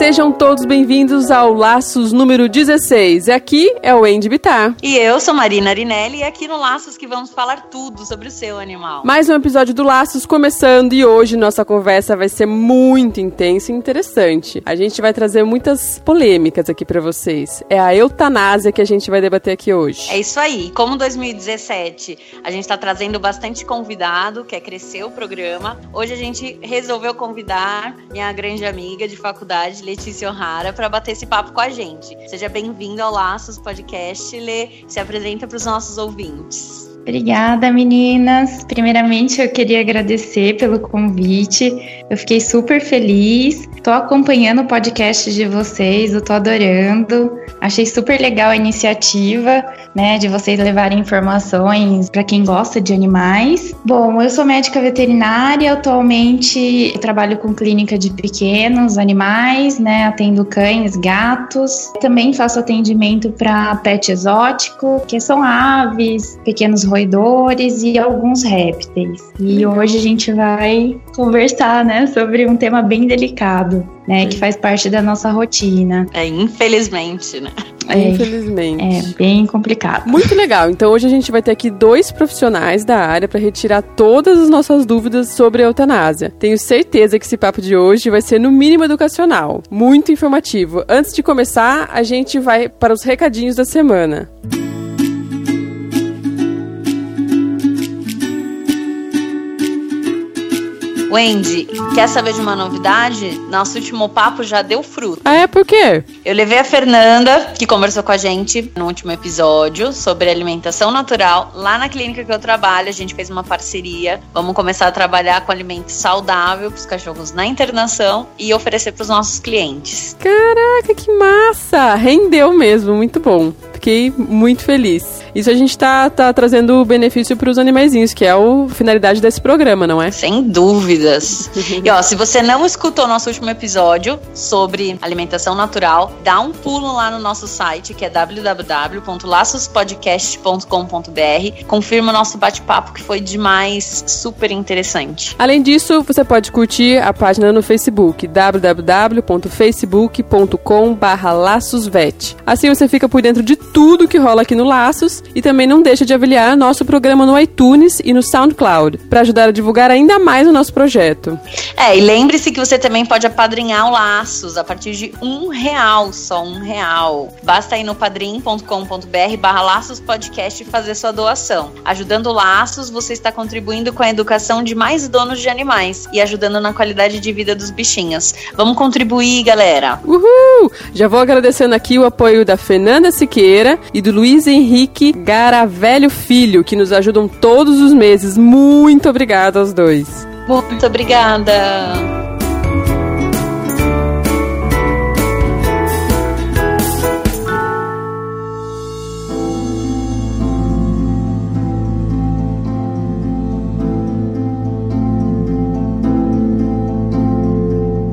Sejam todos bem-vindos ao Laços número 16. Aqui é o Andy Bittar. E eu sou Marina Arinelli e aqui no Laços que vamos falar tudo sobre o seu animal. Mais um episódio do Laços começando e hoje nossa conversa vai ser muito intensa e interessante. A gente vai trazer muitas polêmicas aqui para vocês. É a eutanásia que a gente vai debater aqui hoje. É isso aí. Como 2017 a gente está trazendo bastante convidado, quer crescer o programa, hoje a gente resolveu convidar minha grande amiga de faculdade faculdade, Letícia O'Hara, para bater esse papo com a gente. Seja bem-vindo ao Laços Podcast. Lê, se apresenta para os nossos ouvintes. Obrigada, meninas. Primeiramente, eu queria agradecer pelo convite. Eu fiquei super feliz. Estou acompanhando o podcast de vocês, eu estou adorando. Achei super legal a iniciativa, né, de vocês levarem informações para quem gosta de animais. Bom, eu sou médica veterinária, atualmente trabalho com clínica de pequenos animais, né, atendo cães, gatos. Também faço atendimento para pet exótico, que são aves, pequenos roedores e alguns répteis. E hoje a gente vai conversar, né, sobre um tema bem delicado, né, que faz parte da nossa rotina. É, infelizmente, né? É, infelizmente. É bem complicado. Muito legal. Então hoje a gente vai ter aqui dois profissionais da área para retirar todas as nossas dúvidas sobre a eutanásia. Tenho certeza que esse papo de hoje vai ser no mínimo educacional, muito informativo. Antes de começar, a gente vai para os recadinhos da semana. Wendy, quer saber de uma novidade? Nosso último papo já deu fruto. Ah, é? Por quê? Eu levei a Fernanda, que conversou com a gente no último episódio sobre alimentação natural. Lá na clínica que eu trabalho, a gente fez uma parceria. Vamos começar a trabalhar com alimento saudável para os cachorros na internação e oferecer para os nossos clientes. Caraca, que massa! Rendeu mesmo, muito bom. Fiquei muito feliz. Isso a gente tá, tá trazendo benefício para os animaizinhos, que é a finalidade desse programa, não é? Sem dúvidas. e ó, se você não escutou nosso último episódio sobre alimentação natural, dá um pulo lá no nosso site, que é www.laçospodcast.com.br. Confirma o nosso bate-papo, que foi demais, super interessante. Além disso, você pode curtir a página no Facebook, www.facebook.com/laçosvet. Assim você fica por dentro de tudo que rola aqui no Laços e também não deixa de avaliar nosso programa no iTunes e no SoundCloud para ajudar a divulgar ainda mais o nosso projeto. É, e lembre-se que você também pode apadrinhar o Laços a partir de um real, só um real. Basta ir no padrim.com.br barra Laços Podcast e fazer sua doação. Ajudando o Laços, você está contribuindo com a educação de mais donos de animais e ajudando na qualidade de vida dos bichinhos. Vamos contribuir, galera! Uhul! Já vou agradecendo aqui o apoio da Fernanda Siqueira e do Luiz Henrique Garavelho Filho, que nos ajudam todos os meses. Muito obrigada aos dois. Muito obrigada.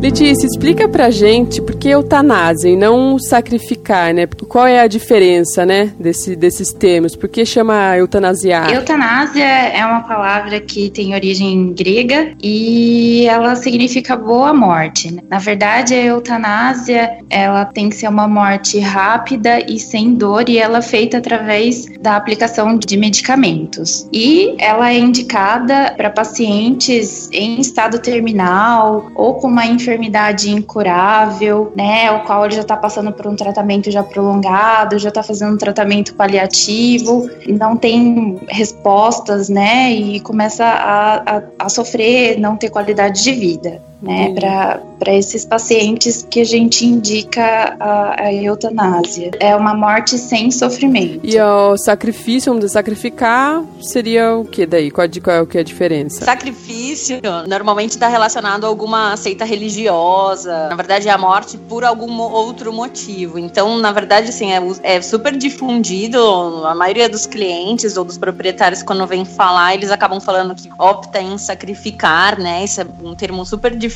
Letícia, explica pra gente por que eutanásia e não sacrificar, né? Qual é a diferença, né, desse, desses termos? Por que chama eutanasiar? Eutanásia é uma palavra que tem origem grega e ela significa boa morte. Né? Na verdade, a eutanásia, ela tem que ser uma morte rápida e sem dor e ela é feita através da aplicação de medicamentos. E ela é indicada para pacientes em estado terminal ou com uma enfermidade enfermidade incurável, né, o qual ele já está passando por um tratamento já prolongado, já está fazendo um tratamento paliativo, não tem respostas, né, e começa a, a, a sofrer, não ter qualidade de vida. Né, para esses pacientes que a gente indica a, a, eutanásia. É uma morte sem sofrimento. E o sacrifício, vamos dizer, sacrificar seria o que daí? Qual, qual é o que é a diferença? Sacrifício normalmente está relacionado a alguma seita religiosa. Na verdade, é a morte por algum outro motivo. Então, na verdade, assim, é, é super difundido. A maioria dos clientes ou dos proprietários, quando vem falar, eles acabam falando que opta em sacrificar, né? Isso é um termo super difundido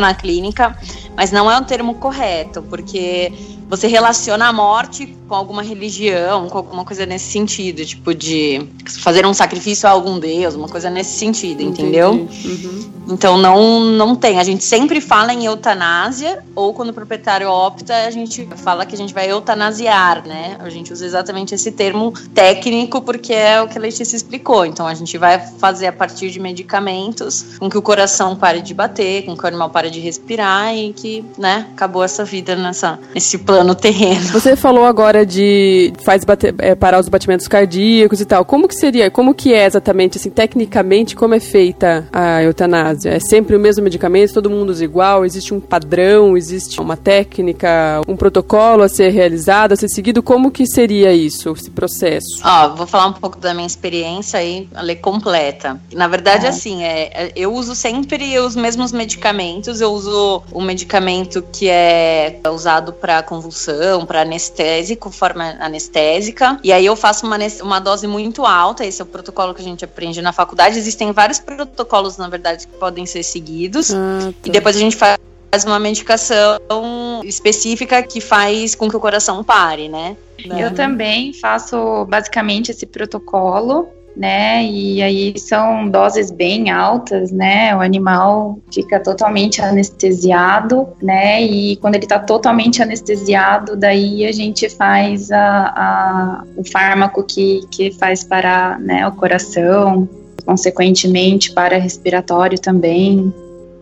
na clínica, mas não é um termo correto, porque você relaciona a morte com alguma religião, com alguma coisa nesse sentido, tipo de fazer um sacrifício a algum deus, uma coisa nesse sentido, Entendi. entendeu? Uhum. Então não não tem. A gente sempre fala em eutanásia ou quando o proprietário opta, a gente fala que a gente vai eutanasiar, né? A gente usa exatamente esse termo técnico porque é o que a Letícia explicou. Então a gente vai fazer a partir de medicamentos com que o coração pare de bater, com que o animal pare de respirar e que, né, acabou essa vida nessa nesse plano no terreno. Você falou agora de faz bater, é, parar os batimentos cardíacos e tal. Como que seria? Como que é exatamente, assim, tecnicamente, como é feita a eutanásia? É sempre o mesmo medicamento, todo mundo usa igual? Existe um padrão? Existe uma técnica, um protocolo a ser realizado, a ser seguido? Como que seria isso, esse processo? Ó, vou falar um pouco da minha experiência aí, a lei completa. Na verdade, é. assim, é, é, eu uso sempre os mesmos medicamentos. Eu uso o medicamento que é usado para convulsão convulsão, para anestésico, forma anestésica. E aí eu faço uma, uma dose muito alta, esse é o protocolo que a gente aprende na faculdade. Existem vários protocolos, na verdade, que podem ser seguidos. Ah, tá. E depois a gente faz faz uma medicação específica que faz com que o coração pare, né? Eu também faço basicamente esse protocolo né? E aí são doses bem altas, né? O animal fica totalmente anestesiado, né? E quando ele está totalmente anestesiado, daí a gente faz a, a, o fármaco que, que faz parar né, o coração, consequentemente para respiratório também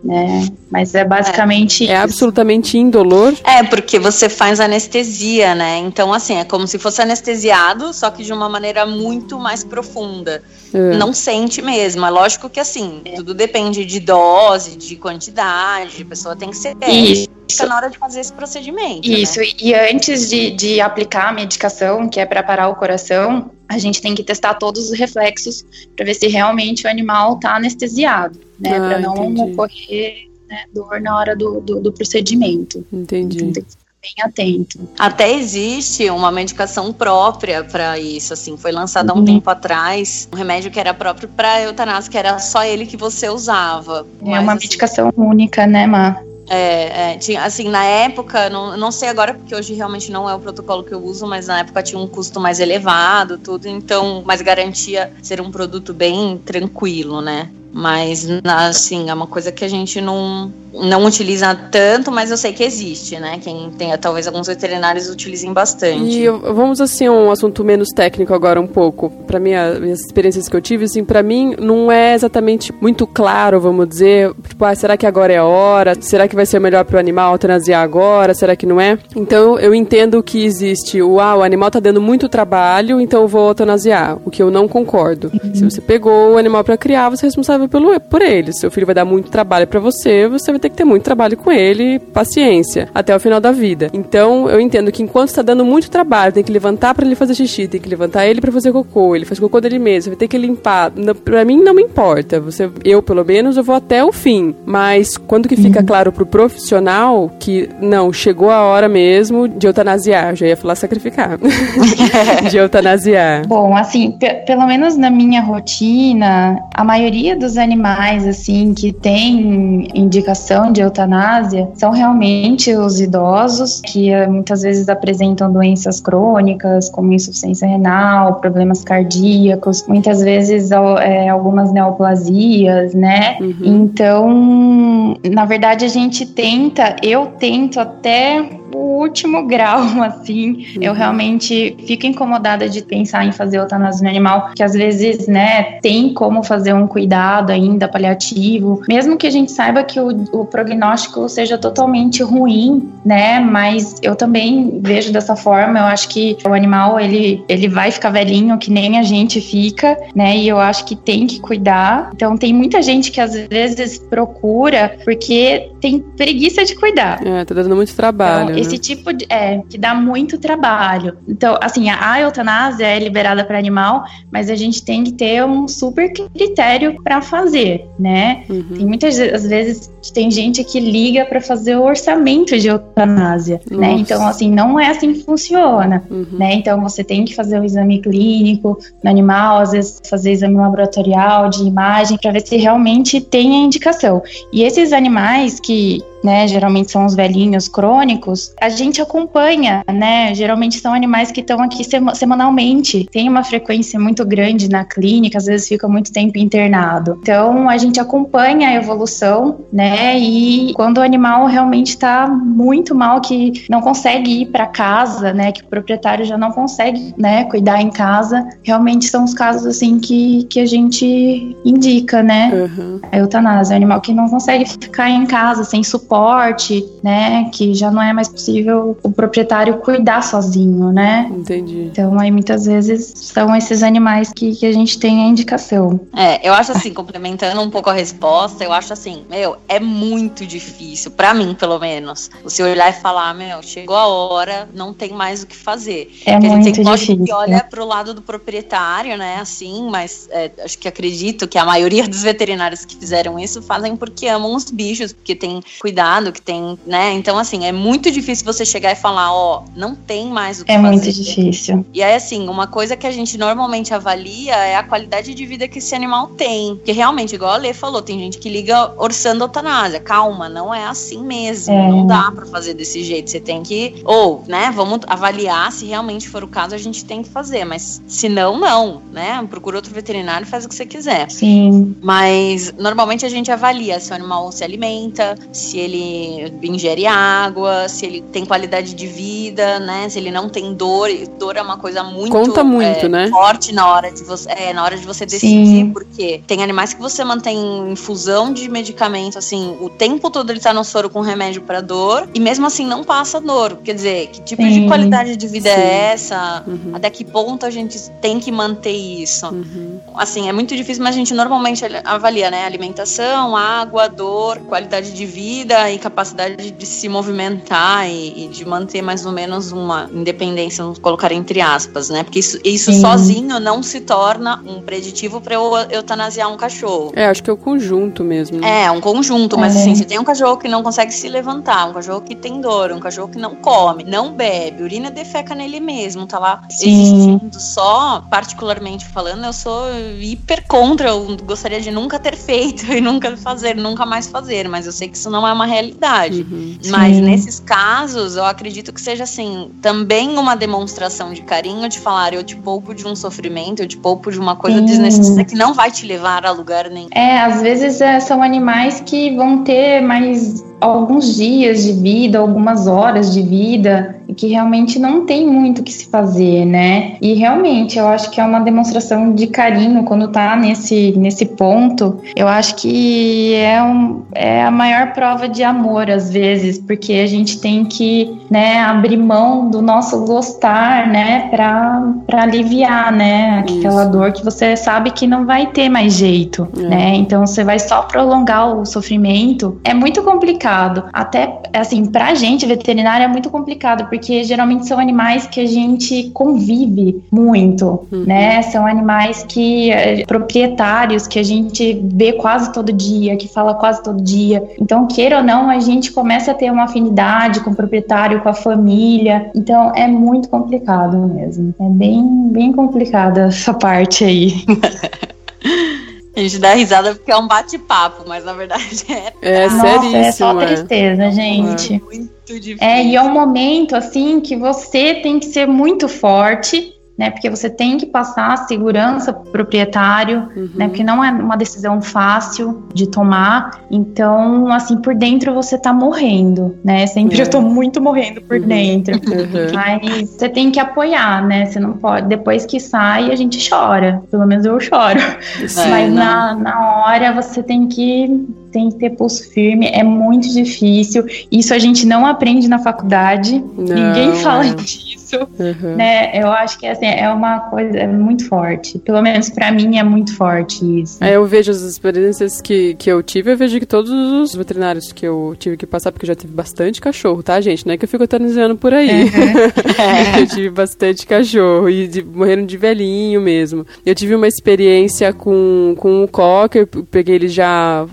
né? Mas é basicamente. É, é absolutamente indolor. É, porque você faz anestesia, né? Então, assim, é como se fosse anestesiado, só que de uma maneira muito mais profunda. É. Não sente mesmo. É lógico que, assim, é. tudo depende de dose, de quantidade, a pessoa tem que ser Isso. na hora de fazer esse procedimento. Né? Isso, né? e antes de, de aplicar a medicação, que é para parar o coração, a gente tem que testar todos os reflexos para ver se realmente o animal está anestesiado, né? Ah, para não entendi. ocorrer né, dor na hora do, do, do procedimento. Entendi. Então, tem que ficar bem atento. Até existe uma medicação própria para isso, assim, foi lançada há um uhum. tempo atrás, um remédio que era próprio para eutanásia, que era só ele que você usava. É Mas, uma assim, medicação única, né, Má? É, é, tinha, assim, na época, não, não sei agora, porque hoje realmente não é o protocolo que eu uso, mas na época tinha um custo mais elevado, tudo, então, mas garantia ser um produto bem tranquilo, né? Mas, assim, é uma coisa que a gente não, não utiliza tanto, mas eu sei que existe, né? Quem tem, talvez alguns veterinários utilizem bastante. E vamos, assim, um assunto menos técnico agora um pouco. Para mim, as experiências que eu tive, assim, para mim não é exatamente muito claro, vamos dizer, tipo, ah, será que agora é a hora? Será que vai ser melhor pro animal eutanasiar agora? Será que não é? Então, eu entendo que existe o, ah, o animal tá dando muito trabalho, então eu vou eutanasiar, o que eu não concordo. Se você pegou o animal para criar, você é responsável responsável pelo, por ele. Seu filho vai dar muito trabalho para você, você vai ter que ter muito trabalho com ele, paciência, até o final da vida. Então, eu entendo que enquanto está dando muito trabalho, tem que levantar para ele fazer xixi, tem que levantar ele para fazer cocô, ele faz cocô dele mesmo, vai ter que limpar. Para mim não me importa. Você, eu pelo menos eu vou até o fim. Mas quando que fica uhum. claro pro profissional que não, chegou a hora mesmo de eutanasiar, já ia falar sacrificar. de eutanasiar. Bom, assim, pelo menos na minha rotina, a maioria dos animais, assim, que tem indicação de eutanásia são realmente os idosos, que eh, muitas vezes apresentam doenças crônicas, como insuficiência renal, problemas cardíacos, muitas vezes é, algumas neoplasias, né? Uhum. Então, na verdade, a gente tenta, eu tento até o último grau, assim. Uhum. Eu realmente fico incomodada de pensar em fazer eutanásia no animal, que às vezes, né, tem como fazer um cuidado ainda paliativo, mesmo que a gente saiba que o, o prognóstico seja totalmente ruim, né, mas eu também vejo dessa forma, eu acho que o animal, ele, ele vai ficar velhinho, que nem a gente fica, né, e eu acho que tem que cuidar. Então, tem muita gente que às vezes procura porque tem preguiça de cuidar. É, tá dando muito trabalho. Então? Esse tipo de. É, que dá muito trabalho. Então, assim, a, eutanásia é liberada para animal, mas a gente tem que ter um super critério para fazer, né? Uhum. Tem muitas às vezes tem gente que liga para fazer o orçamento de eutanásia, né? Nossa. né? Então, assim, não é assim que funciona, uhum. né? Então, você tem que fazer o exame clínico no animal, às vezes fazer exame laboratorial de imagem para ver se realmente tem a indicação. E esses animais que né? Geralmente são os velhinhos crônicos. A gente acompanha, né? Geralmente são animais que estão aqui semanalmente. Tem uma frequência muito grande na clínica, às vezes fica muito tempo internado. Então a gente acompanha a evolução, né? E quando o animal realmente está muito mal, que não consegue ir para casa, né? Que o proprietário já não consegue, né? Cuidar em casa, realmente são os casos assim que, que a gente indica, né? Uhum. A eutanásia, o animal que não consegue ficar em casa sem suporte suporte, né? Que já não é mais possível o proprietário cuidar sozinho, né? Entendi. Então aí muitas vezes são esses animais que, que a gente tem a indicação. É, eu acho assim, complementando um pouco a resposta, eu acho assim, meu, é muito difícil, para mim pelo menos, você olhar e falar, meu, chegou a hora, não tem mais o que fazer. É Porque muito a gente difícil. que olha pro lado do proprietário, né, assim, mas é, acho que acredito que a maioria dos veterinários que fizeram isso fazem porque amam os bichos, porque tem cuidado cuidado, que tem, né? Então, assim, é muito difícil você chegar e falar, ó, não tem mais o que é fazer. É muito difícil. E aí, assim, uma coisa que a gente normalmente avalia é a qualidade de vida que esse animal tem. Porque realmente, igual a Lê falou, tem gente que liga orçando eutanásia. Calma, não é assim mesmo. É. Não dá para fazer desse jeito. Você tem que, ou, né, vamos avaliar se realmente for o caso, a gente tem que fazer. Mas se não, não, né? Procura outro veterinário e faz o que você quiser. Sim. Mas normalmente a gente avalia se o animal se alimenta, se ele ele ingere água, se ele tem qualidade de vida, né? Se ele não tem dor. Dor é uma coisa muito, Conta muito é, né? forte na hora de você, é, na hora de você decidir, Sim. porque tem animais que você mantém infusão de medicamento, assim, o tempo todo ele tá no soro com remédio para dor e mesmo assim não passa dor. Quer dizer, que tipo Sim. de qualidade de vida é Sim. é essa? Uhum. Até que ponto a gente tem que manter isso? Uhum. Assim, é muito difícil, mas a gente normalmente avalia, né? Alimentação, água, dor, qualidade de vida e capacidade de se movimentar e, e, de manter mais ou menos uma independência, vamos colocar entre aspas, né? Porque isso, isso sozinho não se torna um preditivo para eu eutanasiar um cachorro. É, acho que é o conjunto mesmo. Né? É, um conjunto, mas é. assim, se tem um cachorro que não consegue se levantar, um cachorro que tem dor, um cachorro que não come, não bebe, urina defeca nele mesmo, tá lá Sim. existindo só, particularmente falando, eu sou hiper contra, eu gostaria de nunca ter feito e nunca fazer, nunca mais fazer, mas eu sei que isso não é uma realidade. Uhum, Mas nesses casos, eu acredito que seja assim, também uma demonstração de carinho de falar, eu te poupo de um sofrimento, eu te poupo de uma coisa Sim. desnecessária que não vai te levar a lugar nenhum. É, às vezes é, são animais que vão ter mais alguns dias de vida, algumas horas de vida, e que realmente não tem muito o que se fazer, né? E realmente eu acho que é uma demonstração de carinho quando tá nesse, nesse ponto. Eu acho que é, um, é a maior prova de amor, às vezes, porque a gente tem que né, abrir mão do nosso gostar, né, pra, pra aliviar, né, aquela Isso. dor que você sabe que não vai ter mais jeito, é. né? Então você vai só prolongar o sofrimento. É muito complicado complicado. Até, assim, pra gente, veterinária, é muito complicado, porque geralmente são animais que a gente convive muito, uhum. né? São animais que, eh, proprietários, que a gente vê quase todo dia, que fala quase todo dia. Então, queira ou não, a gente começa a ter uma afinidade com o proprietário, com a família. Então, é muito complicado mesmo. É bem, bem complicada essa parte aí. A gente dá risada porque é um bate-papo, mas na verdade é. É Nossa, seríssimo. É só tristeza, gente. É muito difícil. É, e é um momento assim que você tem que ser muito forte né? Porque você tem que passar segurança pro proprietário, uhum. né? Porque não é uma decisão fácil de tomar. Então, assim, por dentro você tá morrendo, né? Sempre é. eu tô muito morrendo por uhum. dentro. Uhum. Mas você tem que apoiar, né? Você não pode. Depois que sai, a gente chora. Pelo menos eu choro. Mas na, na hora você tem que tem que ter pulso firme, é muito difícil. Isso a gente não aprende na faculdade. Não, Ninguém fala é. disso isso, uhum. né? Eu acho que assim, é uma coisa é muito forte. Pelo menos para mim é muito forte isso. É, eu vejo as experiências que, que eu tive, eu vejo que todos os veterinários que eu tive que passar, porque eu já tive bastante cachorro, tá, gente? Não é que eu fico etanizando por aí. Uhum. eu tive bastante cachorro e de, morreram de velhinho mesmo. Eu tive uma experiência com, com o cocker, peguei ele já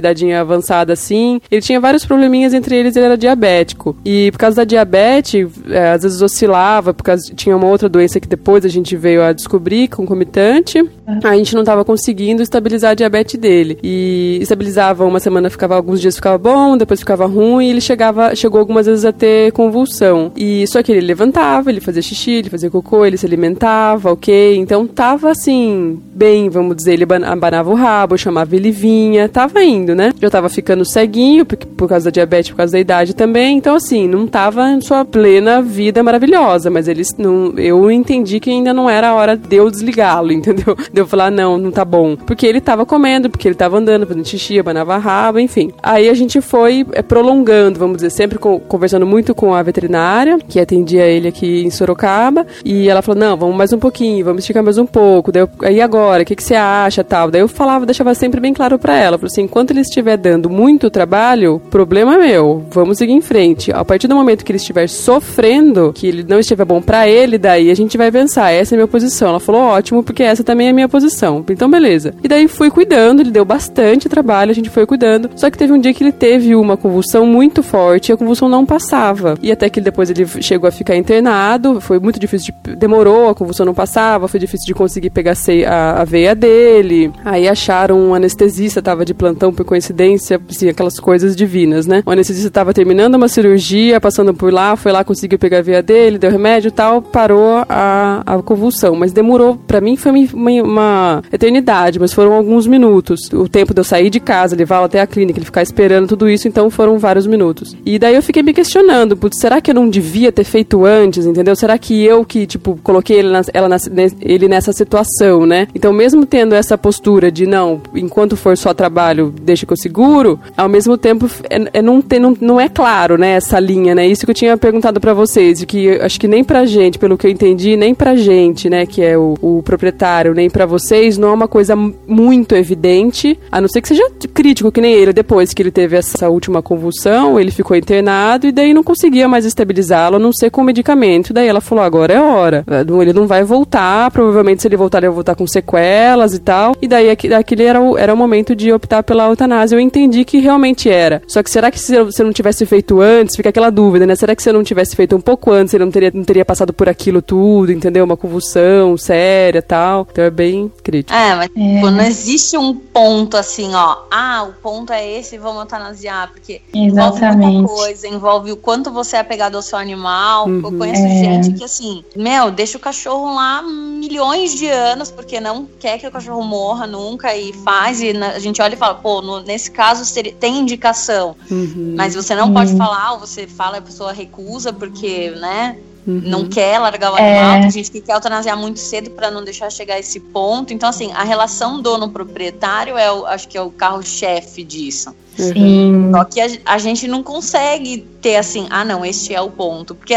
cuidadinho avançado assim. Ele tinha vários probleminhas, entre eles ele era diabético. E por causa da diabetes, é, às vezes oscilava, por causa tinha uma outra doença que depois a gente veio a descobrir, concomitante. A gente não estava conseguindo estabilizar a diabetes dele. E estabilizava uma semana, ficava alguns dias ficava bom, depois ficava ruim, e ele chegava, chegou algumas vezes a ter convulsão. E só que ele levantava, ele fazia xixi, ele fazia cocô, ele se alimentava, ok? Então tava assim, bem, vamos dizer, ele abanava o rabo, chamava ele vinha, tava indo, né? Já tava ficando ceguinho, por, por causa da diabetes, por causa da idade também. Então, assim, não tava em sua plena vida maravilhosa, mas eles não. Eu entendi que ainda não era a hora de eu desligá-lo, entendeu? De eu falar, não, não tá bom. Porque ele tava comendo, porque ele tava andando, fazendo xixi, abanava rabo, enfim. Aí a gente foi é, prolongando, vamos dizer, sempre conversando muito com a veterinária, que atendia ele aqui em Sorocaba. E ela falou: não, vamos mais um pouquinho, vamos esticar mais um pouco. Daí eu, aí agora, o que, que você acha tal? Daí eu falava, deixava sempre bem claro para ela. Falei assim, enquanto ele estiver dando muito trabalho, problema meu, vamos seguir em frente. A partir do momento que ele estiver sofrendo, que ele não estiver bom para ele, daí a gente vai pensar, essa é a minha posição. Ela falou, ótimo, porque essa também é a minha posição. Então, beleza. E daí fui cuidando, ele deu bastante trabalho, a gente foi cuidando. Só que teve um dia que ele teve uma convulsão muito forte e a convulsão não passava. E até que depois ele chegou a ficar internado, foi muito difícil, de, demorou, a convulsão não passava, foi difícil de conseguir pegar a, a veia dele. Aí acharam um anestesista, tava de plantão por coincidência, assim, aquelas coisas divinas, né? O anestesista estava terminando uma cirurgia, passando por lá, foi lá, conseguiu pegar a veia dele, deu remédio e tal, parou a, a convulsão. Mas demorou, para mim foi uma, uma, eternidade, mas foram alguns minutos. O tempo de eu sair de casa, levá-lo até a clínica, ele ficar esperando tudo isso, então foram vários minutos. E daí eu fiquei me questionando, putz, será que eu não devia ter feito antes, entendeu? Será que eu que, tipo, coloquei ele, na, ela na, ele nessa situação, né? Então, mesmo tendo essa postura de não, enquanto for só trabalho, deixa que eu seguro, ao mesmo tempo é, é não, tem, não, não é claro, né, essa linha, né? Isso que eu tinha perguntado para vocês, que acho que nem pra gente, pelo que eu entendi, nem pra gente, né, que é o, o proprietário, nem para vocês, não é uma coisa muito evidente, a não ser que seja crítico, que nem ele, depois que ele teve essa última convulsão, ele ficou internado e daí não conseguia mais estabilizá-lo, a não ser com medicamento. Daí ela falou: agora é hora. Ele não vai voltar, provavelmente se ele voltar, ele vai voltar com sequelas e tal. E daí aquele era o, era o momento de optar pela eutanásia. Eu entendi que realmente era. Só que será que se você não tivesse feito antes, fica aquela dúvida, né? Será que se você não tivesse feito um pouco antes, ele não teria, não teria passado por aquilo tudo, entendeu? Uma convulsão séria tal. Então é bem crítico. É, mas é. Tipo, não existe um ponto assim, ó. Ah, o ponto é esse, vamos eutanasiar. Porque Exatamente. envolve muita coisa, envolve o quanto você é apegado ao seu animal. Uhum. Eu conheço é. gente que assim, meu, deixa o cachorro lá milhões de anos, porque não quer que o cachorro morra nunca e faz. E a gente olha e fala, pô, no, nesse caso tem indicação. Uhum. Mas você não uhum. pode falar, ou você fala e a pessoa recusa, porque, né? Uhum. Não quer largar o animal, é. tem gente que quer eutanasiar muito cedo para não deixar chegar a esse ponto. Então, assim, a relação dono-proprietário é, o, acho que é o carro-chefe disso. Sim. Só que a, a, gente não consegue ter assim, ah, não, este é o ponto. Porque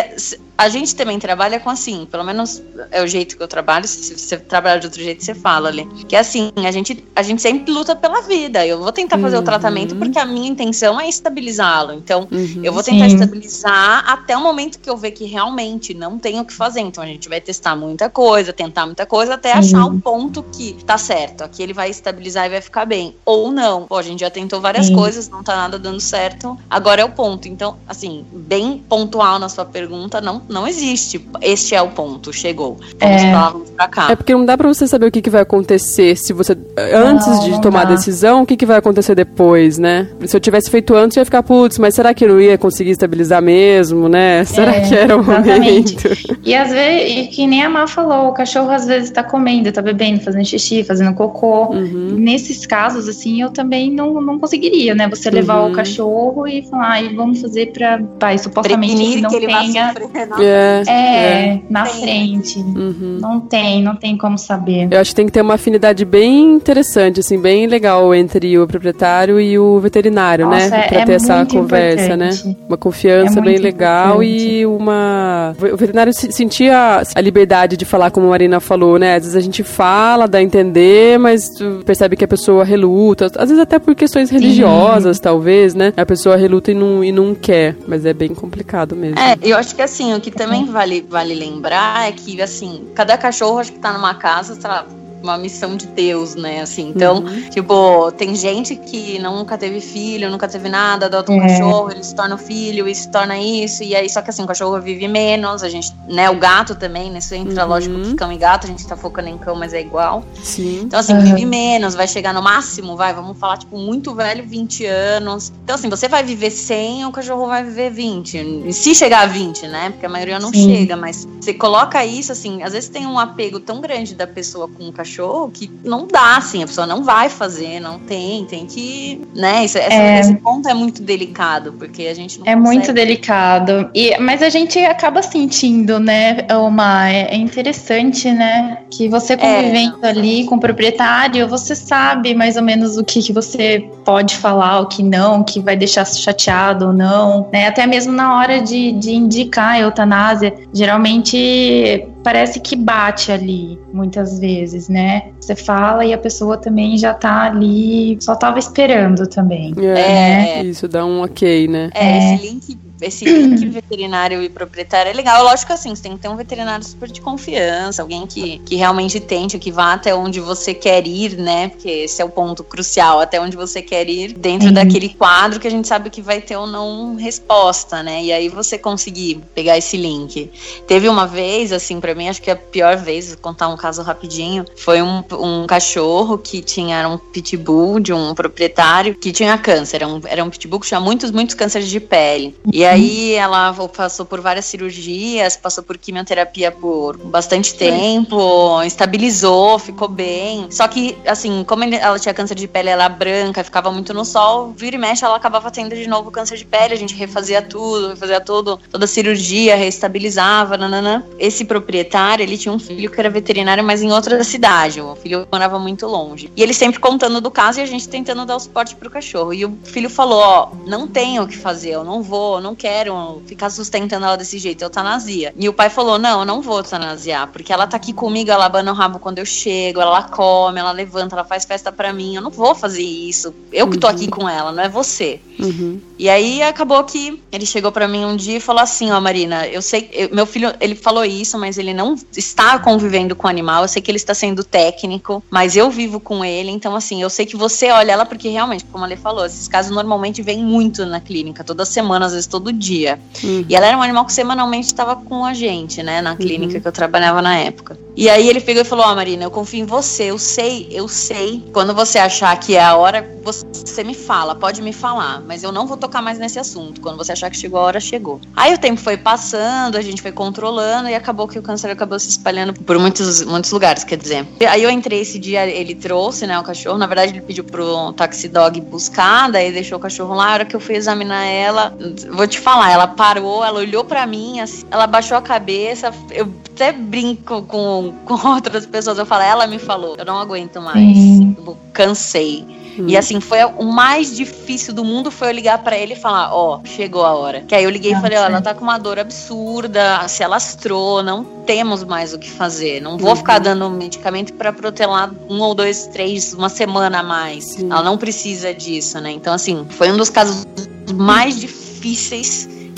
a gente também trabalha com assim, pelo menos é o jeito que eu trabalho. Se você trabalhar de outro jeito, você fala ali. Que é assim, a gente, a gente sempre luta pela vida. Eu vou tentar fazer uhum. o tratamento porque a minha intenção é estabilizá-lo. Então, uhum, eu vou tentar sim. estabilizar até o momento que eu ver que realmente não tenho o que fazer. Então, a gente vai testar muita coisa, tentar muita coisa, até achar o ponto que tá certo. Aqui ele vai estabilizar e vai ficar bem. Ou não. Pô, a gente já tentou várias sim. coisas coisas, não tá nada dando certo. Agora é o ponto. Então, assim, bem pontual na sua pergunta, não, não existe. Este é o ponto, chegou. Vamos é. pra lá, vamos pra cá. É porque não dá pra você saber o que, que vai acontecer se você. Antes não, de tomar dá. a decisão, o que, que vai acontecer depois, né? Se eu tivesse feito antes, eu ia ficar, putz, mas será que eu não ia conseguir estabilizar mesmo, né? Será é, que era o exatamente. momento? E às vezes, e que nem a Má falou, o cachorro às vezes tá comendo, tá bebendo, fazendo xixi, fazendo cocô. Uhum. Nesses casos, assim, eu também não, não conseguiria, né? Você levar uhum. o cachorro e falar, e vamos fazer pra, pai, supostamente Prevenir não que ele tenha. É, é, é, na tem. frente. Uhum. Não tem, não tem como saber. Eu acho que tem que ter uma afinidade bem interessante, assim, bem legal entre o proprietário e o veterinário, né? Nossa, né? Pra é ter essa conversa, né? importante. né? Uma confiança É bem legal importante. e uma. O veterinário se- sentia a liberdade de falar, como a Marina falou, né? Às vezes a gente fala, dá a entender, mas percebe que a pessoa reluta. Às vezes até por questões religiosas, talvez, né? A pessoa reluta e não, e não quer. Mas é bem complicado mesmo. É, eu acho que assim, o que também vale, vale lembrar é que, assim, cada cachorro acho que tá numa casa, sei lá, uma missão de Deus, né? Assim, então, Uhum. tipo, tem gente que nunca teve filho, nunca teve nada, adota um É. cachorro, ele se torna um filho e se torna isso, e aí, só que assim, o cachorro vive menos, a gente, né? O gato também, nesse entra, Uhum. lógico, que cão e gato, a gente tá focando em cão, mas é igual. Sim. Então, assim, Uhum. vive menos, vai chegar no máximo, vai, vamos falar, tipo, muito velho, 20 anos. Então, assim, você vai viver 100, o cachorro vai viver 20. E se chegar a 20, né? Porque a maioria não Sim. chega, mas você coloca isso, assim, às vezes tem um apego tão grande da pessoa com o cachorro que não dá, assim, a pessoa não vai fazer, não tem, tem que, né? Isso, essa- É. Esse ponto é muito delicado, porque a gente não É consegue. muito delicado. E, mas a gente acaba sentindo, né, Oma? É, é interessante, né? Que você convivendo ali com o proprietário, você sabe mais ou menos o que, que você pode falar, o que não, o que vai deixar chateado ou não. Né? Até mesmo na hora de, de indicar a eutanásia, geralmente parece que bate ali, muitas vezes, né? Você fala e a pessoa também já tá ali, só tava esperando também. É, É. Isso, dá um ok, né? É, É. esse link, esse link veterinário e proprietário é legal. Lógico assim, você tem que ter um veterinário super de confiança, alguém que, que realmente tente, que vá até onde você quer ir, né? Porque esse é o ponto crucial, até onde você quer ir, dentro Sim. daquele quadro que a gente sabe que vai ter ou não resposta, né? E aí você conseguir pegar esse link. Teve uma vez, assim, pra mim, acho que a pior vez, vou contar um caso rapidinho, foi um, um cachorro que tinha era um pitbull de um proprietário que tinha câncer. Era um, era um pitbull que tinha muitos, muitos cânceres de pele. E aí ela passou por várias cirurgias, passou por quimioterapia por bastante tempo, estabilizou, ficou bem. Só que, assim, como ela tinha câncer de pele, ela branca, ficava muito no sol, vira e mexe, ela acabava tendo de novo câncer de pele. A gente refazia tudo, refazia tudo, toda a cirurgia, reestabilizava, nananã. Esse proprietário, ele tinha um filho que era veterinário, mas em outra cidade. O filho morava muito longe. E ele sempre contando do caso e a gente tentando dar o suporte pro cachorro. E o filho falou: Ó, não tenho o que fazer, eu não vou, eu não quero ficar sustentando ela desse jeito, eutanasia. E o pai falou: Não, eu não vou eutanasiar, porque ela tá aqui comigo, ela abana o rabo quando eu chego, ela come, ela levanta, ela faz festa pra mim. Eu não vou fazer isso. Eu que tô aqui com ela, não é você. Uhum. E aí acabou que ele chegou pra mim um dia e falou assim, ó Marina, eu sei, eu- meu filho, ele falou isso, mas ele não está convivendo com o animal, eu sei que ele está sendo técnico, mas eu vivo com ele, então assim, eu sei que você olha ela porque realmente, como a Lê falou, esses casos normalmente vêm muito na clínica, toda semana, às vezes todo dia. Uhum. E ela era um animal que semanalmente estava com a gente, né, na clínica que eu trabalhava na época. E aí ele pegou e falou: Ó, Marina, eu confio em você, eu sei, eu sei. Quando você achar que é a hora, você me fala, pode me falar, mas eu não vou tocar mais nesse assunto. Quando você achar que chegou a hora, chegou. Aí o tempo foi passando, a gente foi controlando e acabou que o câncer acabou se espalhando por muitos, muitos lugares, quer dizer. Aí eu entrei esse dia, ele trouxe, né, o cachorro. Na verdade, ele pediu pro taxi dog buscar, daí deixou o cachorro lá. A hora que eu fui examinar ela, vou te falar, ela parou, ela olhou pra mim, assim, ela baixou a cabeça. Eu até brinco com, com outras pessoas, eu falo, ela me falou, eu não aguento mais, eu cansei. E assim, foi o mais difícil do mundo foi eu ligar pra ele e falar, ó, chegou a hora. Que aí eu liguei e Ah, falei, ó, ela sim. tá com uma dor absurda, se alastrou, não temos mais o que fazer. Não vou ficar dando medicamento pra protelar um ou dois, três, uma semana a mais. Sim. Ela não precisa disso, né? Então, assim, foi um dos casos mais difíceis E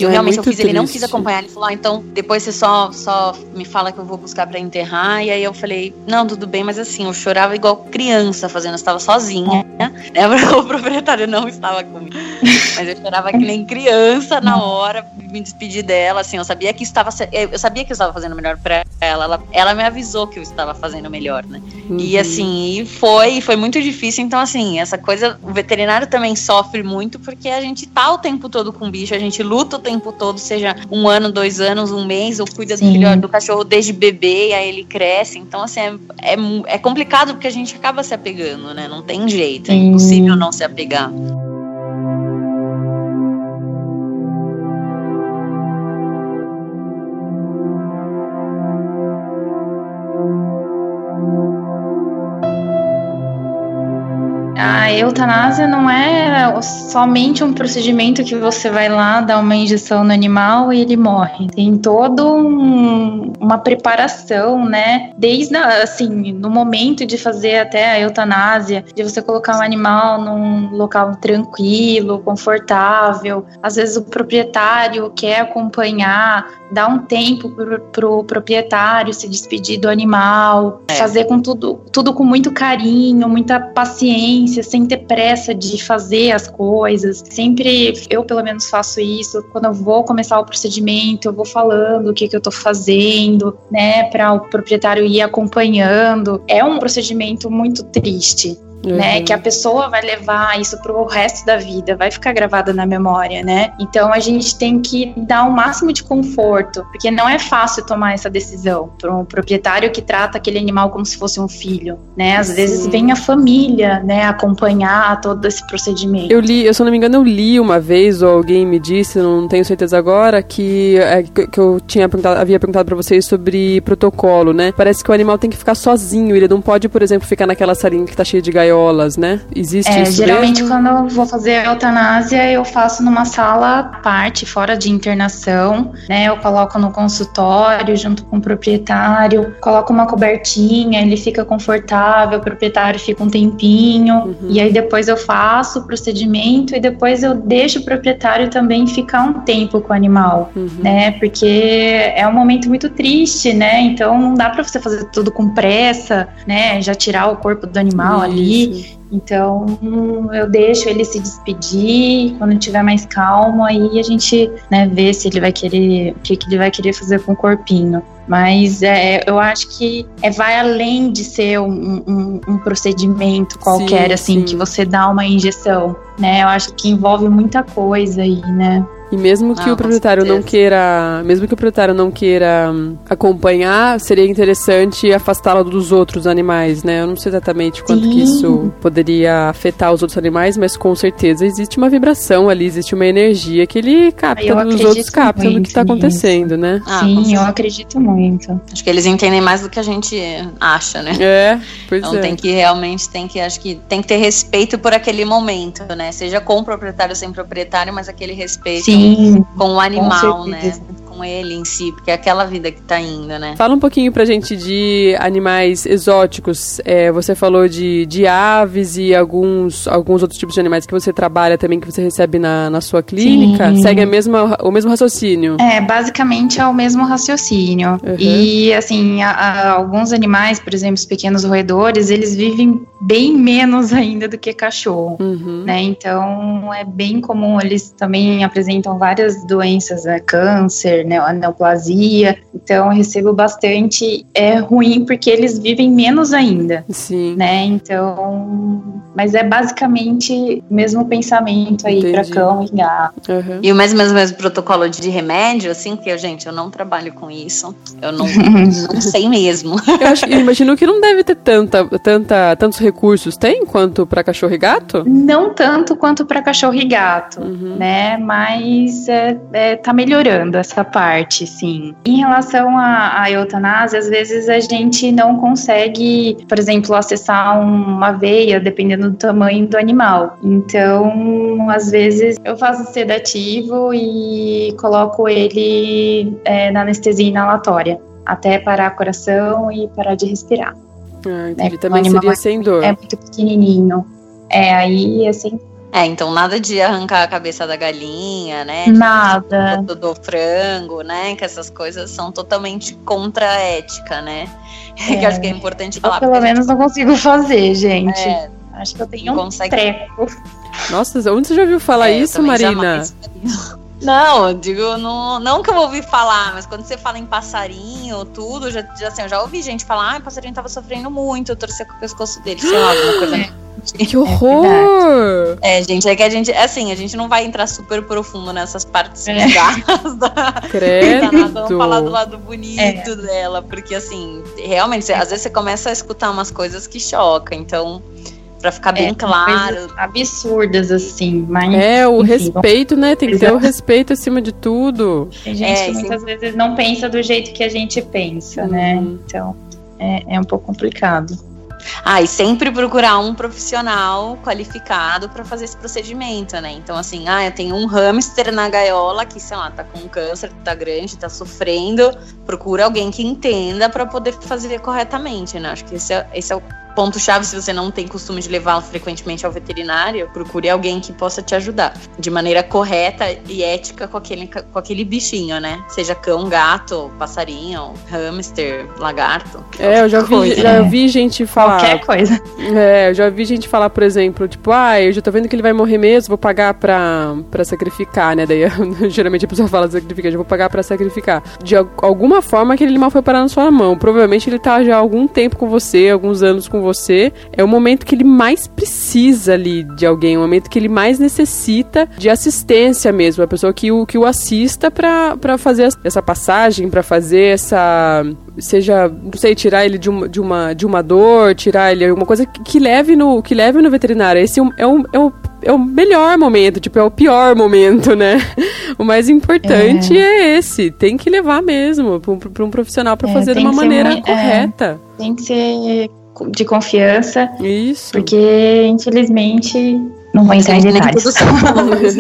eu é realmente eu fiz, triste. ele não quis acompanhar, ele falou, ah, então depois você só, só me fala que eu vou buscar para enterrar. E aí eu falei, não, tudo bem, mas assim, eu chorava igual criança fazendo, eu estava sozinha, né? O proprietário não estava comigo. Mas eu chorava que nem criança na hora, me despedir dela, assim, eu sabia que estava eu sabia que eu estava fazendo melhor para ela, ela, ela me avisou que eu estava fazendo melhor, né? Uhum. E assim, e foi, foi muito difícil, então assim, essa coisa, o veterinário também sofre muito porque a gente tá o tempo todo com bicho, a gente luta o tempo todo, seja um ano, dois anos, um mês, ou cuida do, filho, do cachorro desde bebê, e aí ele cresce, então assim, é, é, é complicado porque a gente acaba se apegando, né? Não tem jeito, é impossível não se apegar. A eutanásia não é somente um procedimento que você vai lá dar uma injeção no animal e ele morre. Tem todo um, uma preparação, né? Desde assim, no momento de fazer até a eutanásia, de você colocar um animal num local tranquilo, confortável. Às vezes o proprietário quer acompanhar, dar um tempo pro, pro proprietário se despedir do animal, é. fazer com tudo, tudo com muito carinho, muita paciência, sem ter pressa de fazer as coisas. Sempre, eu pelo menos faço isso. Quando eu vou começar o procedimento, eu vou falando o que, que eu tô fazendo, né, para o proprietário ir acompanhando. É um procedimento muito triste uhum. né? Que a pessoa vai levar isso pro resto da vida, vai ficar gravada na memória, né? Então a gente tem que dar o um máximo de conforto, porque não é fácil tomar essa decisão para um proprietário que trata aquele animal como se fosse um filho, né? Às Sim. vezes vem a família, né, acompanhar todo esse procedimento. Eu li, eu se não me engano, eu li uma vez ou alguém me disse, não tenho certeza agora, que é, que eu tinha perguntado, havia perguntado para vocês sobre protocolo, né? Parece que o animal tem que ficar sozinho, ele não pode, por exemplo, ficar naquela salinha que tá cheia de gaiola gaiolas, né? Existe é, isso Geralmente, mesmo? quando eu vou fazer a eutanásia, eu faço numa sala à parte, fora de internação, né? Eu coloco no consultório, junto com o proprietário, coloco uma cobertinha, ele fica confortável, o proprietário fica um tempinho, uhum. e aí depois eu faço o procedimento e depois eu deixo o proprietário também ficar um tempo com o animal, uhum. né? Porque é um momento muito triste, né? Então não dá para você fazer tudo com pressa, né? Já tirar o corpo do animal ali então eu deixo ele se despedir. Quando tiver mais calmo, aí a gente né, vê se ele vai querer, o que, que ele vai querer fazer com o corpinho. Mas é, eu acho que é, vai além de ser um, um, um procedimento qualquer, sim, assim, sim. que você dá uma injeção, né? Eu acho que envolve muita coisa aí, né? E mesmo que ah, o proprietário não queira, mesmo que o proprietário não queira hum, acompanhar, seria interessante afastá-lo dos outros animais, né? Eu não sei exatamente quanto Sim. que isso poderia afetar os outros animais, mas com certeza existe uma vibração ali, existe uma energia que ele capta, os outros captam do que está acontecendo, né? Ah, Sim, eu acredito muito. Acho que eles entendem mais do que a gente acha, né? É, pois então é. tem que realmente tem que acho que tem que ter respeito por aquele momento, né? Seja com o proprietário ou sem proprietário, mas aquele respeito Sim, com o animal, né? Com ele em si, porque é aquela vida que tá indo, né? Fala um pouquinho pra gente de animais exóticos. É, você falou de, de aves e alguns, alguns outros tipos de animais que você trabalha também, que você recebe na, na sua clínica. Sim. Segue a mesma, o mesmo raciocínio? É, basicamente é o mesmo raciocínio. Uhum. E, assim, a, a, alguns animais, por exemplo, os pequenos roedores, eles vivem bem menos ainda do que cachorro, uhum. né? Então, é bem comum, eles também apresentam várias doenças, né? câncer, né? neoplasia. Então, eu recebo bastante. É ruim porque eles vivem menos ainda. Sim. Né? Então, mas é basicamente o mesmo pensamento aí para cão e gato. Uhum. E o mesmo, mesmo, mesmo protocolo de remédio, assim, que eu, gente, eu não trabalho com isso. Eu não, não sei mesmo. Eu, acho, eu imagino que não deve ter tanta, tanta, tantos recursos. Tem quanto para cachorro e gato? Não tanto quanto para cachorro e gato, uhum. né? Mas é, é, tá melhorando essa parte, sim. Em relação à, à eutanásia, às vezes a gente não consegue, por exemplo, acessar uma veia, dependendo do tamanho do animal. Então, às vezes eu faço sedativo e coloco ele é, na anestesia inalatória até parar o coração e parar de respirar. Ah, entendi. Né? Também seria sem dor. É muito pequenininho. É, aí assim, É, então nada de arrancar a cabeça da galinha, né? Nada. Do, do frango, né? Que essas coisas são totalmente contra a ética, né? É. que acho que é importante falar. Eu, pelo menos não consigo fazer, gente. É, acho que eu tenho um consegue... treco. Nossa, onde você já ouviu falar é, isso, Marina? Não, eu digo, não, não que eu ouvi falar, mas quando você fala em passarinho, tudo, já, já, assim, eu já ouvi gente falar, ah, o passarinho tava sofrendo muito, eu torcia com o pescoço dele, sei lá, alguma coisa. É. Que horror! É, é, gente, é que a gente, assim, a gente não vai entrar super profundo nessas partes é. da Credo. Vamos falar do lado bonito é. dela, porque assim, realmente, às vezes você começa a escutar umas coisas que chocam, então para ficar bem é, claro. Absurdas, assim, mas. É, o enfim, respeito, né? Tem que ter o respeito acima de tudo. Tem gente é, que muitas sim. vezes não pensa do jeito que a gente pensa, né? uhum. né? Então, é, é um pouco complicado. Ah, e sempre procurar um profissional qualificado para fazer esse procedimento, né? Então, assim, ah, eu tenho um hamster na gaiola que, sei lá, tá com câncer, tá grande, tá sofrendo. Procura alguém que entenda para poder fazer corretamente, né? Acho que esse é, esse é o ponto-chave, se você não tem costume de levá-lo frequentemente ao veterinário, procure alguém que possa te ajudar de maneira correta e ética com aquele, com aquele bichinho, né? Seja cão, gato, passarinho, hamster, lagarto. É, eu já vi, coisa, já né? vi gente falar. Qualquer coisa. É, eu já vi gente falar, por exemplo, tipo, ah, eu já tô vendo que ele vai morrer mesmo, vou pagar pra, pra sacrificar, né? Daí geralmente a pessoa fala sacrificar, já vou pagar pra sacrificar. De alguma forma aquele animal foi parar na sua mão. Provavelmente ele tá já há algum tempo com você, alguns anos com você, é o momento que ele mais precisa ali de alguém, o momento que ele mais necessita de assistência mesmo, a pessoa que o, que o assista para fazer essa passagem, para fazer essa seja, não sei, tirar ele de uma, de uma, de uma dor, tirar ele alguma coisa que, que leve no que leve no veterinário. Esse é um, é um, é um é o melhor momento, tipo, é o pior momento, né? O mais importante é, é esse. Tem que levar mesmo para um, um, profissional para é, fazer de uma maneira muito, é, correta. tem que ser de confiança. Isso. Porque, infelizmente, não vou entrar em detalhes. Nem tudo são flores.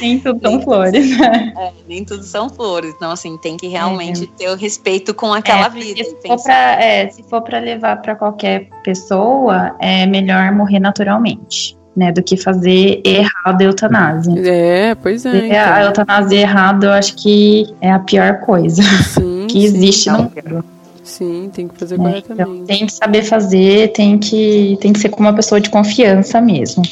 nem tudo são flores. É, nem tudo são flores. Então, assim, tem que realmente é. ter o respeito com aquela é, vida. Se for, pra, é, se for pra levar para qualquer pessoa, é melhor morrer naturalmente. Né, do que fazer errado a eutanásia. É, pois é. Então. A eutanásia errada, eu acho que é a pior coisa sim, que existe sim. no mundo. Sim, tem que fazer né? corretamente. Então, tem que saber fazer, tem que, tem que ser com uma pessoa de confiança mesmo.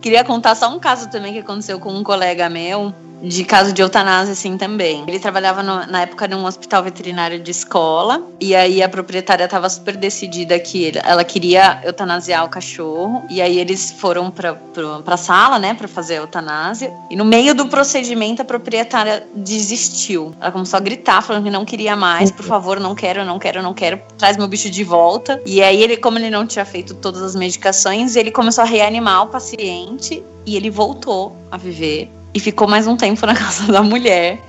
Queria contar só um caso também que aconteceu com um colega meu de caso de eutanásia, assim, também. Ele trabalhava no, na época num hospital veterinário de escola, e aí a proprietária estava super decidida que ela queria eutanasiar o cachorro, e aí eles foram pra, pra, pra sala, né, pra fazer a eutanásia, e no meio do procedimento a proprietária desistiu. Ela começou a gritar, falando que não queria mais, por favor, não quero, não quero, não quero, traz meu bicho de volta. E aí ele, como ele não tinha feito todas as medicações, ele começou a reanimar o paciente, e ele voltou a viver e ficou mais um tempo na casa da mulher.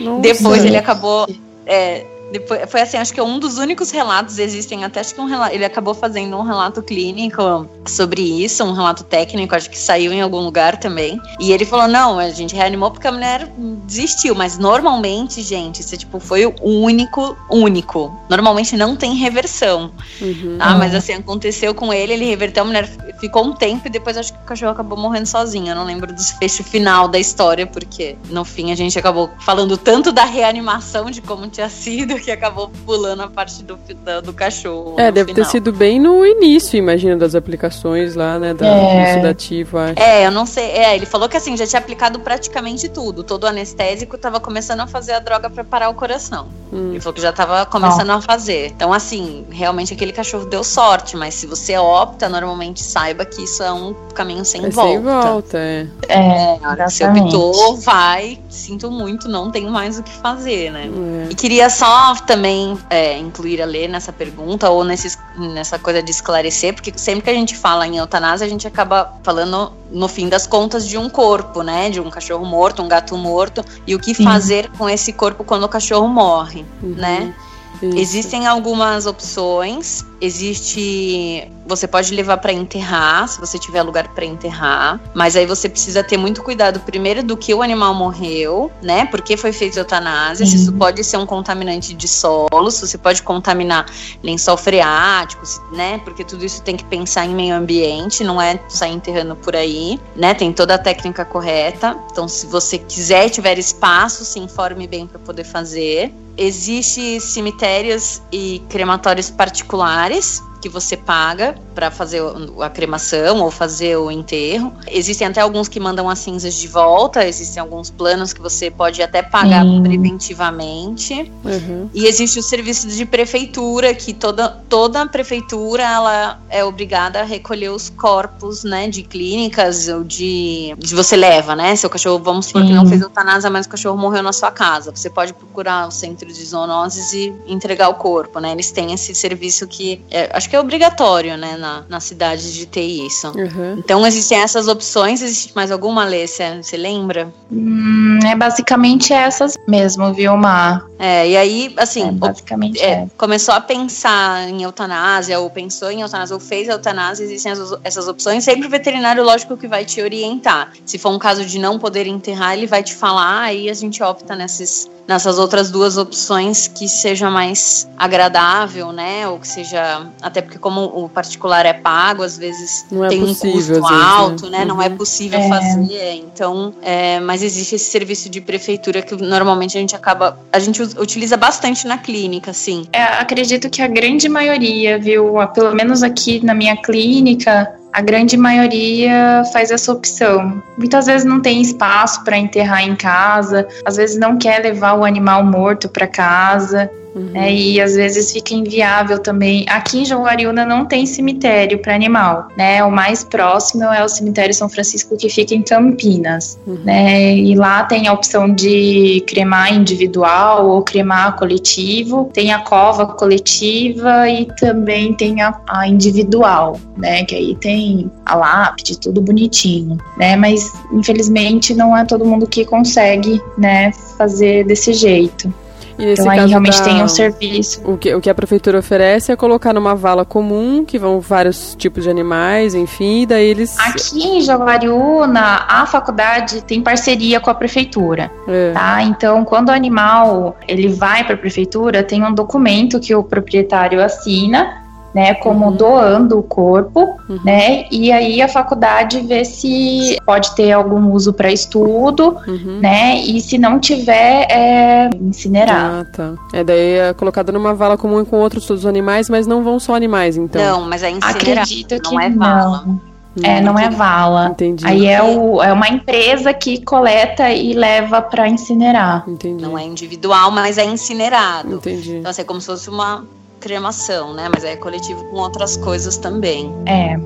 Nossa. Depois ele acabou. É, depois, foi assim, acho que é um dos únicos relatos, existem até acho que um relato, ele acabou fazendo um relato clínico sobre isso, um relato técnico, acho que saiu em algum lugar também. E ele falou: não, a gente reanimou porque a mulher desistiu, mas normalmente, gente, isso tipo, foi o único, único. Normalmente não tem reversão. Uhum. Ah, mas assim, aconteceu com ele, ele reverteu, a mulher ficou um tempo e depois acho que o cachorro acabou morrendo sozinho. Eu não lembro do fecho final da história, porque no fim a gente acabou falando tanto da reanimação de como tinha sido que acabou pulando a parte do, do, do cachorro. É, deve final. ter sido bem no início, imagina, das aplicações lá, né? Da, é. sedativo, acho. É, eu não sei. É, ele falou que assim, já tinha aplicado praticamente tudo. Todo o anestésico tava começando a fazer a droga pra parar o coração. Hum. Ele falou que já tava começando a fazer. Então, assim, realmente aquele cachorro deu sorte, mas se você opta, normalmente saiba que isso é um caminho sem é volta. Sem volta, é. É, se optou, vai, sinto muito, não tenho mais o que fazer, né? É. E queria só também é, incluir a Lê nessa pergunta ou nesses, nessa coisa de esclarecer, porque sempre que a gente fala em eutanásia, a gente acaba falando, no fim das contas, de um corpo, né? De um cachorro morto, um gato morto, e o que Sim. fazer com esse corpo quando o cachorro morre, uhum. né? Isso. Existem algumas opções existe. Você pode levar para enterrar, se você tiver lugar para enterrar, mas aí você precisa ter muito cuidado primeiro do que o animal morreu, né? Porque foi feito eutanásia, se isso pode ser um contaminante de solo, se você pode contaminar lençol freático, né? Porque tudo isso tem que pensar em meio ambiente, não é sair enterrando por aí, né? Tem toda a técnica correta. Então, se você quiser tiver espaço, se informe bem para poder fazer. Existem cemitérios e crematórios particulares lugares que você paga para fazer a cremação ou fazer o enterro. Existem até alguns que mandam as cinzas de volta, existem alguns planos que você pode até pagar Sim. preventivamente. Uhum. E existe o serviço de prefeitura, que toda, toda prefeitura ela é obrigada a recolher os corpos, né, de clínicas ou de, de você leva, né? Seu cachorro, vamos supor que não fez eutanásia, mas o cachorro morreu na sua casa. Você pode procurar o centro de zoonoses e entregar o corpo, né? Eles têm esse serviço que é, acho que que é obrigatório, né, na, na cidade de ter isso. Uhum. Então existem essas opções, existe mais alguma, Alessia? Você lembra? Hum, é basicamente essas mesmo, viu, Mar? É, e aí, assim, é, basicamente é, é. começou a pensar em eutanásia, ou pensou em eutanásia, ou fez eutanásia, existem essas, essas opções. Sempre o veterinário, lógico, que vai te orientar. Se for um caso de não poder enterrar, ele vai te falar, aí a gente opta nesses, nessas outras duas opções que seja mais agradável, né? Ou que seja. Até porque, como o particular é pago, às vezes é tem possível, um custo vezes, né? alto, né? Uhum. Não é uhum. possível é. fazer. Então, é, mas existe esse serviço de prefeitura que normalmente a gente acaba. A gente utiliza bastante na clínica, sim. É, acredito que a grande maioria, viu? Pelo menos aqui na minha clínica, a grande maioria faz essa opção. Muitas vezes não tem espaço para enterrar em casa, às vezes não quer levar o animal morto para casa. Uhum. Né, e às vezes fica inviável também. Aqui em Jaguariúna não tem cemitério para animal, né? O mais próximo é o cemitério São Francisco que fica em Campinas, uhum. né? E lá tem a opção de cremar individual ou cremar coletivo, tem a cova coletiva e também tem a, a individual, né? Que aí tem a lápide, tudo bonitinho, né? Mas infelizmente não é todo mundo que consegue, né? Fazer desse jeito. E nesse então aí realmente da, tem um serviço. O que, o que a prefeitura oferece é colocar numa vala comum, que vão vários tipos de animais, enfim, e daí eles. Aqui em Jaguariúna, a faculdade tem parceria com a prefeitura. É. Tá? Então, quando o animal ele vai para a prefeitura, tem um documento que o proprietário assina né, como uhum. doando o corpo, uhum. né, e aí a faculdade vê se pode ter algum uso para estudo, uhum. né, e se não tiver, é incinerar. Ah, tá. É daí é colocado numa vala comum com outros todos os animais, mas não vão só animais, então. Não, mas é incinerar, Acredito não é vala. Não. É, não é vala. Entendi. Aí é, o, é uma empresa que coleta e leva para incinerar. Entendi. Não é individual, mas é incinerado. Entendi. Então, assim, é como se fosse uma cremação, né? Mas é coletivo com outras coisas também. É.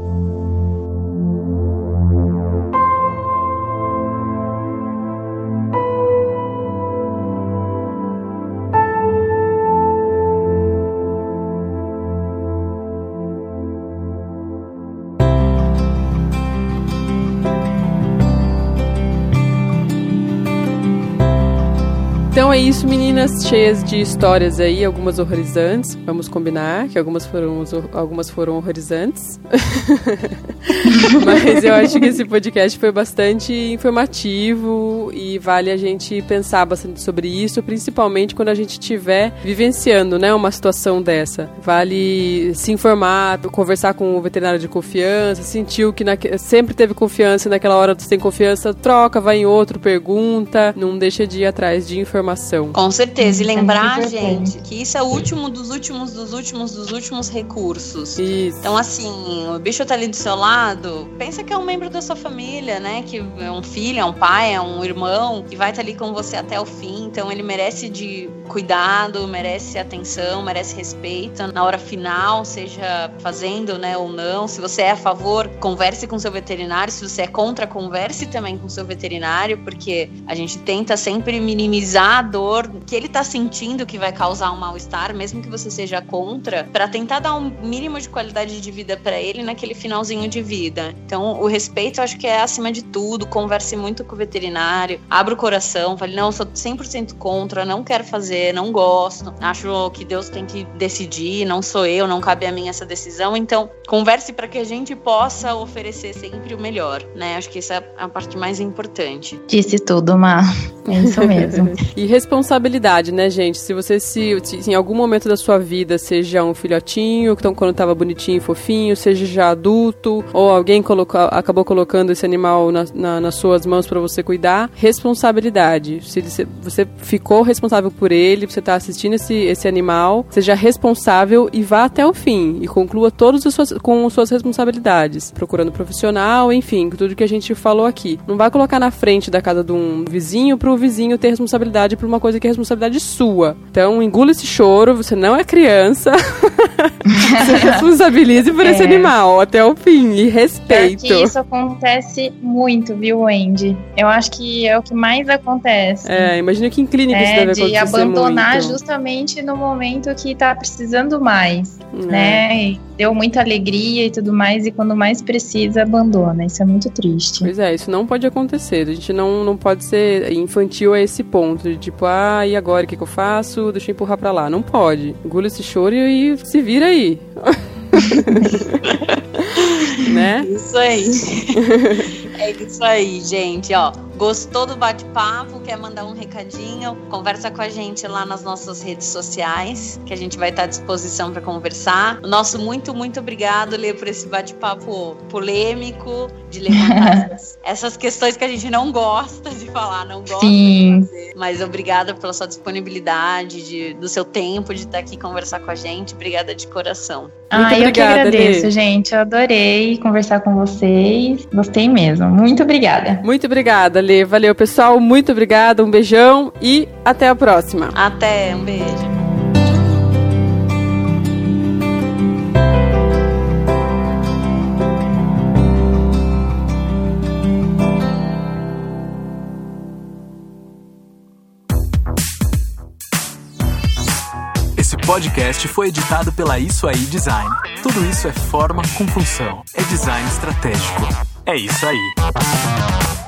Então é isso, meninas, cheias de histórias aí, algumas horrorizantes. Vamos combinar que algumas foram, algumas foram horrorizantes. Mas eu acho que esse podcast foi bastante informativo e vale a gente pensar bastante sobre isso, principalmente quando a gente estiver vivenciando, né, uma situação dessa. Vale se informar, conversar com o veterinário de confiança, sentiu que sempre teve confiança e naquela hora você tem confiança, troca, vai em outro, pergunta, não deixa de ir atrás de informação Com certeza. E é lembrar, é gente, que isso é o último dos últimos, dos últimos, dos últimos recursos. Isso. Então, assim, o bicho tá ali do seu lado, pensa que é um membro da sua família, né? Que é um filho, é um pai, é um irmão, que vai estar tá ali com você até o fim. Então, ele merece de cuidado, merece atenção, merece respeito. Na hora final, seja fazendo, né, ou não. Se você é a favor, converse com seu veterinário. Se você é contra, converse também com seu veterinário, porque a gente tenta sempre minimizar dor que ele tá sentindo que vai causar um mal-estar, mesmo que você seja contra, para tentar dar um mínimo de qualidade de vida para ele naquele finalzinho de vida. Então, o respeito eu acho que é acima de tudo. Converse muito com o veterinário, abra o coração, fale: "Não, eu sou 100% 100% contra, não quero fazer, não gosto, acho que Deus tem que decidir, não sou eu, não cabe a mim essa decisão. Então, converse para que a gente possa oferecer sempre o melhor, né? Acho que isso é a parte mais importante. Disse tudo, Mar. É isso mesmo. e responsabilidade, né, gente? Se você se, se, em algum momento da sua vida, seja um filhotinho, então quando tava bonitinho e fofinho, seja já adulto, ou alguém colocou, acabou colocando esse animal na, na, nas suas mãos para você cuidar, responsabilidade. Se você ficou responsável por ele, você tá assistindo esse, esse animal, seja responsável e vá até o fim e conclua todas as suas, com suas responsabilidades, procurando profissional, enfim, tudo que a gente falou aqui. Não vai colocar na frente da casa de um vizinho pro vizinho ter responsabilidade uma coisa que é responsabilidade sua. Então, engula esse choro, você não é criança. se responsabilize por é. esse animal até o fim e respeito. Que isso acontece muito, viu, Wendy? Eu acho que é o que mais acontece. É, imagina que em clínica é, isso deve acontecer de abandonar muito. justamente no momento que tá precisando mais, né? E deu muita alegria e tudo mais, e quando mais precisa, abandona. Isso é muito triste. Pois é, isso não pode acontecer. A gente não, não pode ser infantil a esse ponto, de tipo, ah, e agora o que, que eu faço? Deixa eu empurrar pra lá. Não pode. Engula esse choro e se vira aí. né? Isso aí. é isso aí, gente, ó. Gostou do bate-papo? Quer mandar um recadinho? Conversa com a gente lá nas nossas redes sociais, que a gente vai estar à disposição para conversar. Nosso muito, muito obrigado, Lê, por esse bate-papo polêmico, de levantar essas, questões que a gente não gosta de falar, não gosta Sim. de fazer. Mas obrigada pela sua disponibilidade, de, do seu tempo de estar aqui conversar com a gente. Obrigada de coração. Ah, muito eu que agradeço, Lê. gente. Eu adorei conversar com vocês. Gostei mesmo. Muito obrigada. Muito obrigada, Lê. Valeu, pessoal. Muito obrigada. Um beijão e até a próxima. Até, um beijo. Esse podcast foi editado pela Isso Aí Design. Tudo isso é forma com função. É design estratégico. É isso aí.